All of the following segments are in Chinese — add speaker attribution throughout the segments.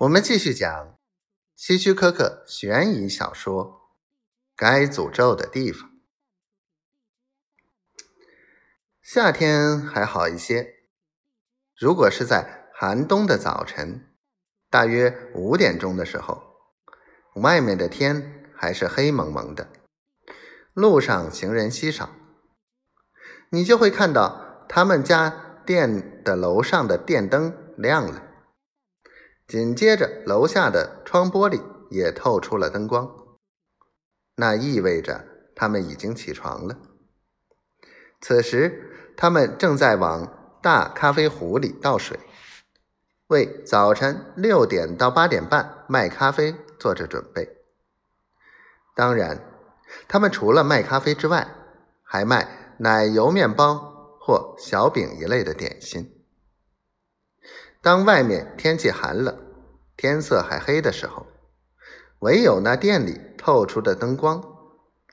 Speaker 1: 我们继续讲希区柯克悬疑小说《该诅咒的地方》。夏天还好一些，如果是在寒冬的早晨，大约五点钟的时候，外面的天还是黑蒙蒙的，路上行人稀少，你就会看到他们家店的楼上的电灯亮了。紧接着，楼下的窗玻璃也透出了灯光，那意味着他们已经起床了。此时，他们正在往大咖啡壶里倒水，为早晨六点到八点半卖咖啡做着准备。当然，他们除了卖咖啡之外，还卖奶油面包或小饼一类的点心。当外面天气寒冷，天色还黑的时候，唯有那店里透出的灯光，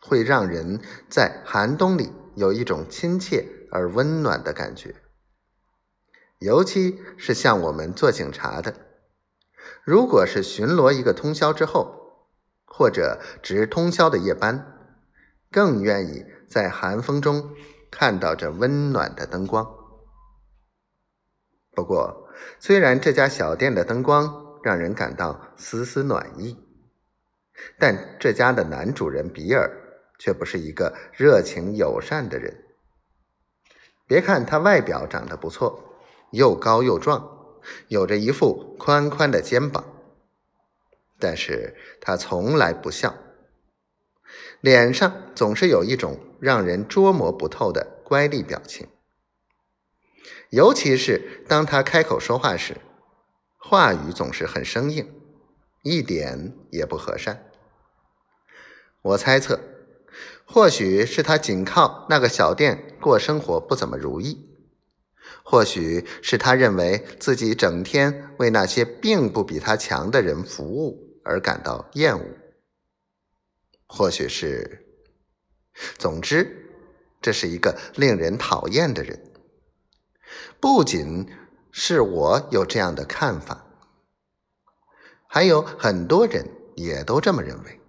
Speaker 1: 会让人在寒冬里有一种亲切而温暖的感觉。尤其是像我们做警察的，如果是巡逻一个通宵之后，或者值通宵的夜班，更愿意在寒风中看到这温暖的灯光。不过，虽然这家小店的灯光让人感到丝丝暖意，但这家的男主人比尔却不是一个热情友善的人。别看他外表长得不错，又高又壮，有着一副宽宽的肩膀，但是他从来不笑，脸上总是有一种让人捉摸不透的乖戾表情。尤其是当他开口说话时，话语总是很生硬，一点也不和善。我猜测，或许是他仅靠那个小店过生活不怎么如意，或许是他认为自己整天为那些并不比他强的人服务而感到厌恶，或许是……总之，这是一个令人讨厌的人。不仅是我有这样的看法，还有很多人也都这么认为。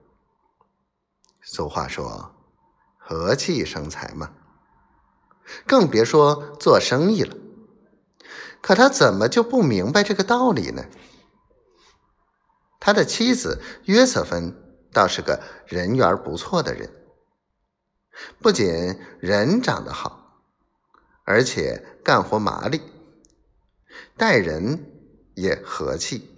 Speaker 1: 俗话说“和气生财”嘛，更别说做生意了。可他怎么就不明白这个道理呢？他的妻子约瑟芬倒是个人缘不错的人，不仅人长得好。而且干活麻利，待人也和气。